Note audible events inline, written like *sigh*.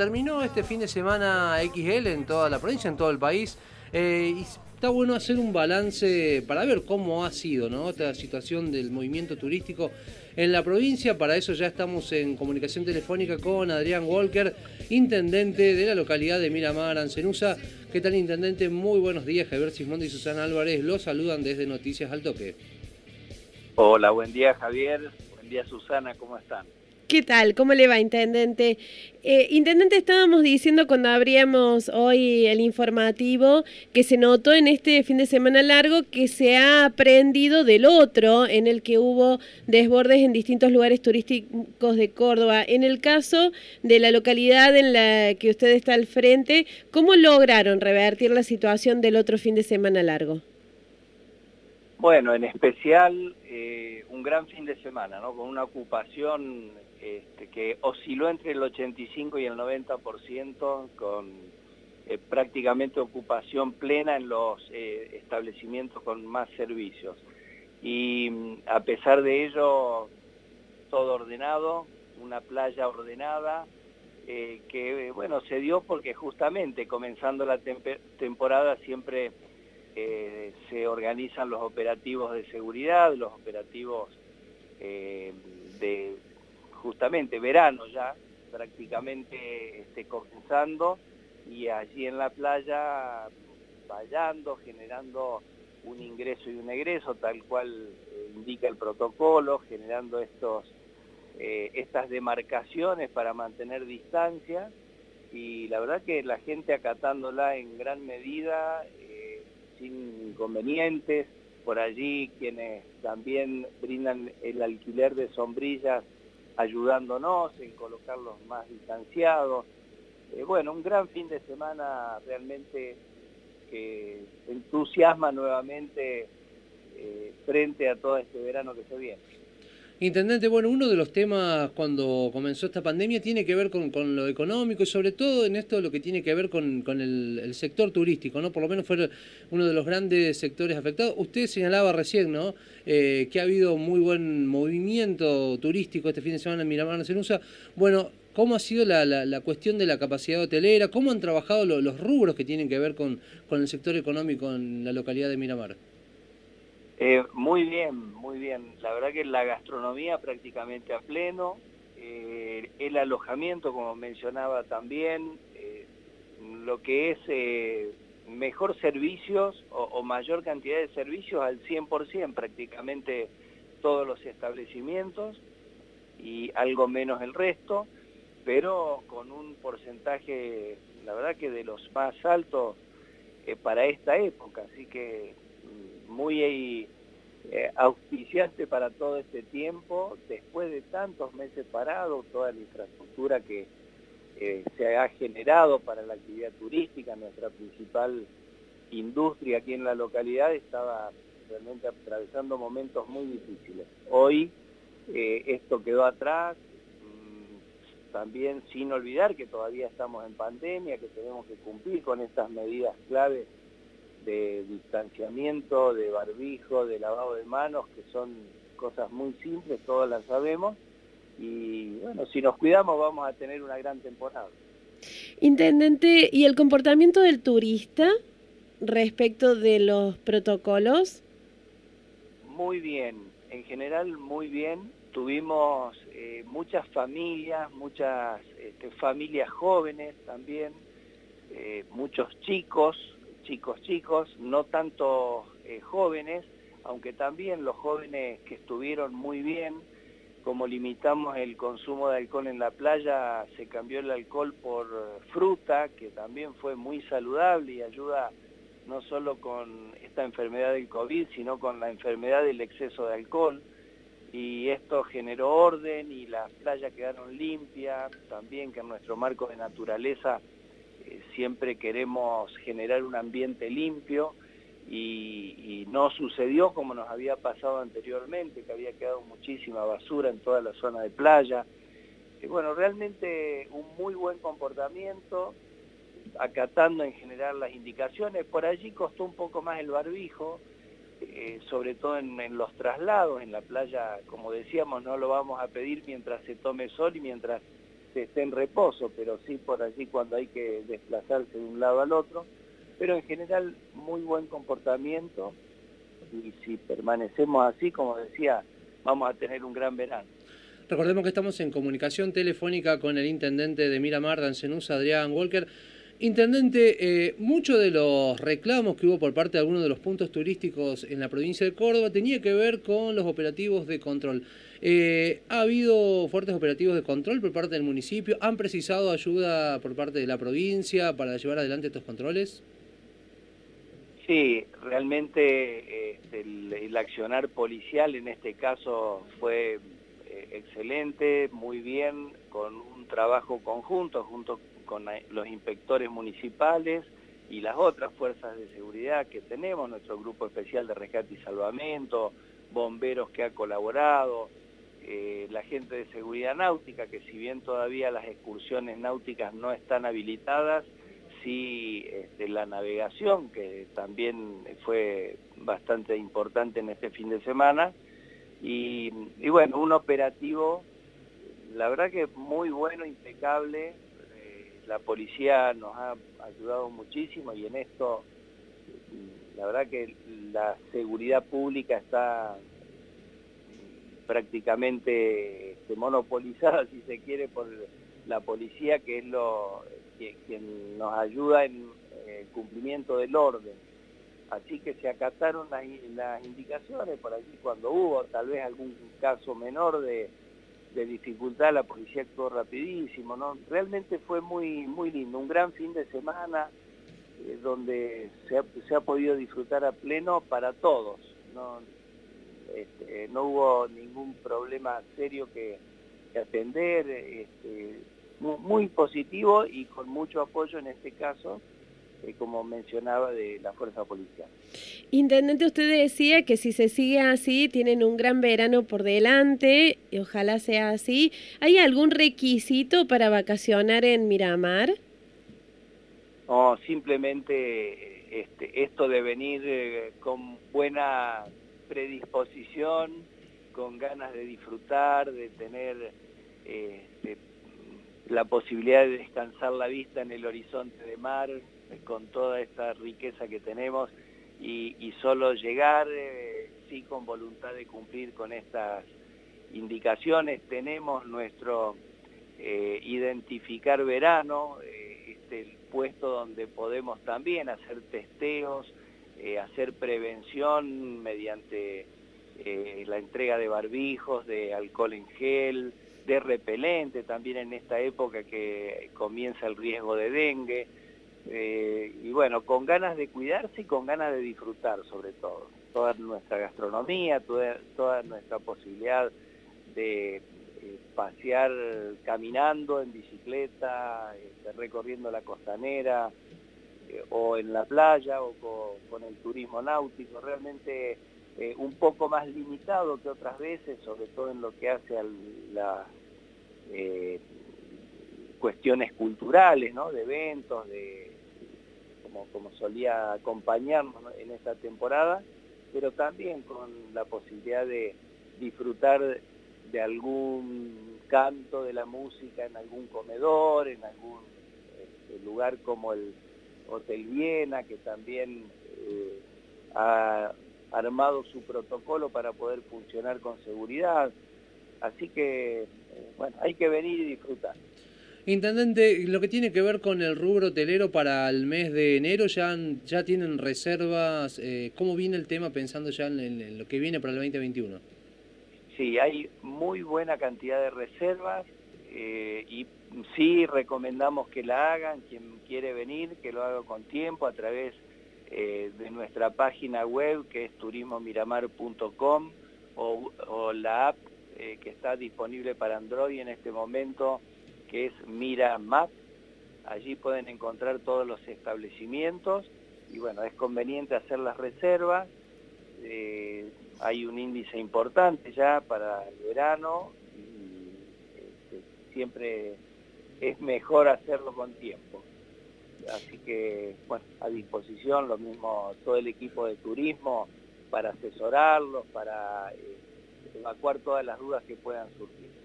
Terminó este fin de semana XL en toda la provincia, en todo el país. Eh, y está bueno hacer un balance para ver cómo ha sido esta situación del movimiento turístico en la provincia. Para eso ya estamos en comunicación telefónica con Adrián Walker, intendente de la localidad de Miramar, Ancenusa. ¿Qué tal, intendente? Muy buenos días. Javier Sismondi y Susana Álvarez los saludan desde Noticias al Toque. Hola, buen día, Javier. Buen día, Susana. ¿Cómo están? ¿Qué tal? ¿Cómo le va, Intendente? Eh, Intendente, estábamos diciendo cuando abríamos hoy el informativo que se notó en este fin de semana largo que se ha aprendido del otro, en el que hubo desbordes en distintos lugares turísticos de Córdoba. En el caso de la localidad en la que usted está al frente, ¿cómo lograron revertir la situación del otro fin de semana largo? Bueno, en especial eh, un gran fin de semana, ¿no? Con una ocupación este, que osciló entre el 85 y el 90%, con eh, prácticamente ocupación plena en los eh, establecimientos con más servicios. Y mm, a pesar de ello, todo ordenado, una playa ordenada, que bueno, se dio porque justamente comenzando la temporada siempre eh, se organizan los operativos de seguridad, los operativos eh, de justamente verano ya, prácticamente este, comenzando, y allí en la playa vallando, generando un ingreso y un egreso, tal cual eh, indica el protocolo, generando estos, estas demarcaciones para mantener distancia, y la verdad que la gente acatándola en gran medida, sin inconvenientes, por allí quienes también brindan el alquiler de sombrillas ayudándonos en colocarlos más distanciados. Eh, bueno, un gran fin de semana realmente que entusiasma nuevamente eh, frente a todo este verano que se viene. Intendente, bueno, uno de los temas cuando comenzó esta pandemia tiene que ver con, lo económico y sobre todo en esto lo que tiene que ver con, el, sector turístico, ¿no? Por lo menos fue uno de los grandes sectores afectados. Usted señalaba recién, ¿no? Eh, que ha habido muy buen movimiento turístico este fin de semana en Miramar Cenusa. Bueno, ¿cómo ha sido la, cuestión de la capacidad hotelera? ¿Cómo han trabajado los rubros que tienen que ver con el sector económico en la localidad de Miramar? Eh, muy bien, muy bien. La verdad que la gastronomía prácticamente a pleno, eh, el alojamiento, como mencionaba también, eh, lo que es mejor servicios o, mayor cantidad de servicios al 100% prácticamente todos los establecimientos y algo menos el resto, pero con un porcentaje, la verdad que de los más altos para esta época, así que muy eh, auspiciante para todo este tiempo, después de tantos meses parados, toda la infraestructura que eh, se ha generado para la actividad turística, nuestra principal industria aquí en la localidad estaba realmente atravesando momentos muy difíciles. Hoy eh, esto quedó atrás, mm, también sin olvidar que todavía estamos en pandemia, que tenemos que cumplir con estas medidas claves de distanciamiento, de barbijo, de lavado de manos, que son cosas muy simples, todas las sabemos, y bueno, si nos cuidamos vamos a tener una gran temporada. Intendente, ¿y el comportamiento del turista respecto de los protocolos? Muy bien, en general muy bien. Tuvimos eh, muchas familias, muchas este, familias jóvenes también, eh, muchos chicos, chicos chicos, no tanto eh, jóvenes, aunque también los jóvenes que estuvieron muy bien, como limitamos el consumo de alcohol en la playa, se cambió el alcohol por fruta, que también fue muy saludable y ayuda no solo con esta enfermedad del COVID, sino con la enfermedad del exceso de alcohol. Y esto generó orden y las playas quedaron limpias, también que en nuestro marco de naturaleza siempre queremos generar un ambiente limpio y, no sucedió como nos había pasado anteriormente, que había quedado muchísima basura en toda la zona de playa. Y bueno, realmente un muy buen comportamiento, acatando en general las indicaciones. Por allí costó un poco más el barbijo, eh, sobre todo en, los traslados, en la playa, como decíamos, no lo vamos a pedir mientras se tome sol y mientras esté en reposo, pero sí por allí cuando hay que desplazarse de un lado al otro. Pero en general muy buen comportamiento y si permanecemos así, como decía, vamos a tener un gran verano. Recordemos que estamos en comunicación telefónica con el intendente de Miramar, Dancenús, Adrián Walker. Intendente, eh, muchos de los reclamos que hubo por parte de algunos de los puntos turísticos en la provincia de Córdoba tenía que ver con los operativos de control. Eh, ¿Ha habido fuertes operativos de control por parte del municipio? ¿Han precisado ayuda por parte de la provincia para llevar adelante estos controles? Sí, realmente este, el, accionar policial en este caso fue eh, excelente, muy bien, con un trabajo conjunto junto con los inspectores municipales y las otras fuerzas de seguridad que tenemos, nuestro grupo especial de rescate y salvamento, bomberos que ha colaborado, eh, la gente de seguridad náutica, que si bien todavía las excursiones náuticas no están habilitadas, sí este, la navegación, que también fue bastante importante en este fin de semana, y bueno, un operativo, la verdad que muy bueno, impecable, la policía nos ha ayudado muchísimo y en esto la verdad que la seguridad pública está prácticamente este, monopolizada, *laughs* si se quiere, por la policía, que es lo quien nos ayuda en el cumplimiento del orden. Así que se acataron las, las indicaciones por allí cuando hubo tal vez algún caso menor de, de dificultad, la policía actuó rapidísimo, ¿no? Realmente fue muy, muy lindo, un gran fin de semana eh, donde se ha, podido disfrutar a pleno para todos, ¿no? Este, hubo ningún problema serio que, atender, este, muy positivo y con mucho apoyo en este caso eh, como mencionaba, de la fuerza policial. Intendente, usted decía que si se sigue así, tienen un gran verano por delante, y ojalá sea así. ¿Hay algún requisito para vacacionar en Miramar? No, simplemente este, esto de venir eh, con buena predisposición, con ganas de disfrutar, de tener este, la posibilidad de descansar la vista en el horizonte de mar, con toda esta riqueza que tenemos y, solo llegar, eh, sí, con voluntad de cumplir con estas indicaciones. Tenemos nuestro eh, identificar verano, eh, este, el puesto donde podemos también hacer testeos, hacer prevención mediante la entrega de barbijos, de alcohol en gel, de repelente también en esta época que comienza el riesgo de dengue. Eh, y bueno, con ganas de cuidarse y con ganas de disfrutar sobre todo. Toda nuestra gastronomía, toda, nuestra posibilidad de eh, pasear caminando en bicicleta, este, recorriendo la costanera eh, o en la playa o con, el turismo náutico, realmente un poco más limitado que otras veces, sobre todo en lo que hace a las cuestiones culturales, ¿no? de eventos, de como, solía acompañarnos en esta temporada, pero también con la posibilidad de disfrutar de algún canto de la música en algún comedor, en algún este, lugar como el Hotel Viena, que también eh, ha armado su protocolo para poder funcionar con seguridad. Así que, eh, bueno, hay que venir y disfrutar. Intendente, lo que tiene que ver con el rubro hotelero para el mes de enero, ¿ya, ya tienen reservas? Eh, ¿Cómo viene el tema pensando ya en, lo que viene para el 2021? Sí, hay muy buena cantidad de reservas eh, y sí recomendamos que la hagan, quien quiere venir, que lo haga con tiempo a través eh, de nuestra página web que es turismomiramar.com o, o la app que está disponible para Android en este momento que es Mira Map. Allí pueden encontrar todos los establecimientos y bueno, es conveniente hacer las reservas. Eh, hay un índice importante ya para el verano y este, siempre es mejor hacerlo con tiempo. Así que, bueno, a disposición lo mismo todo el equipo de turismo para asesorarlos, para eh, evacuar todas las dudas que puedan surgir.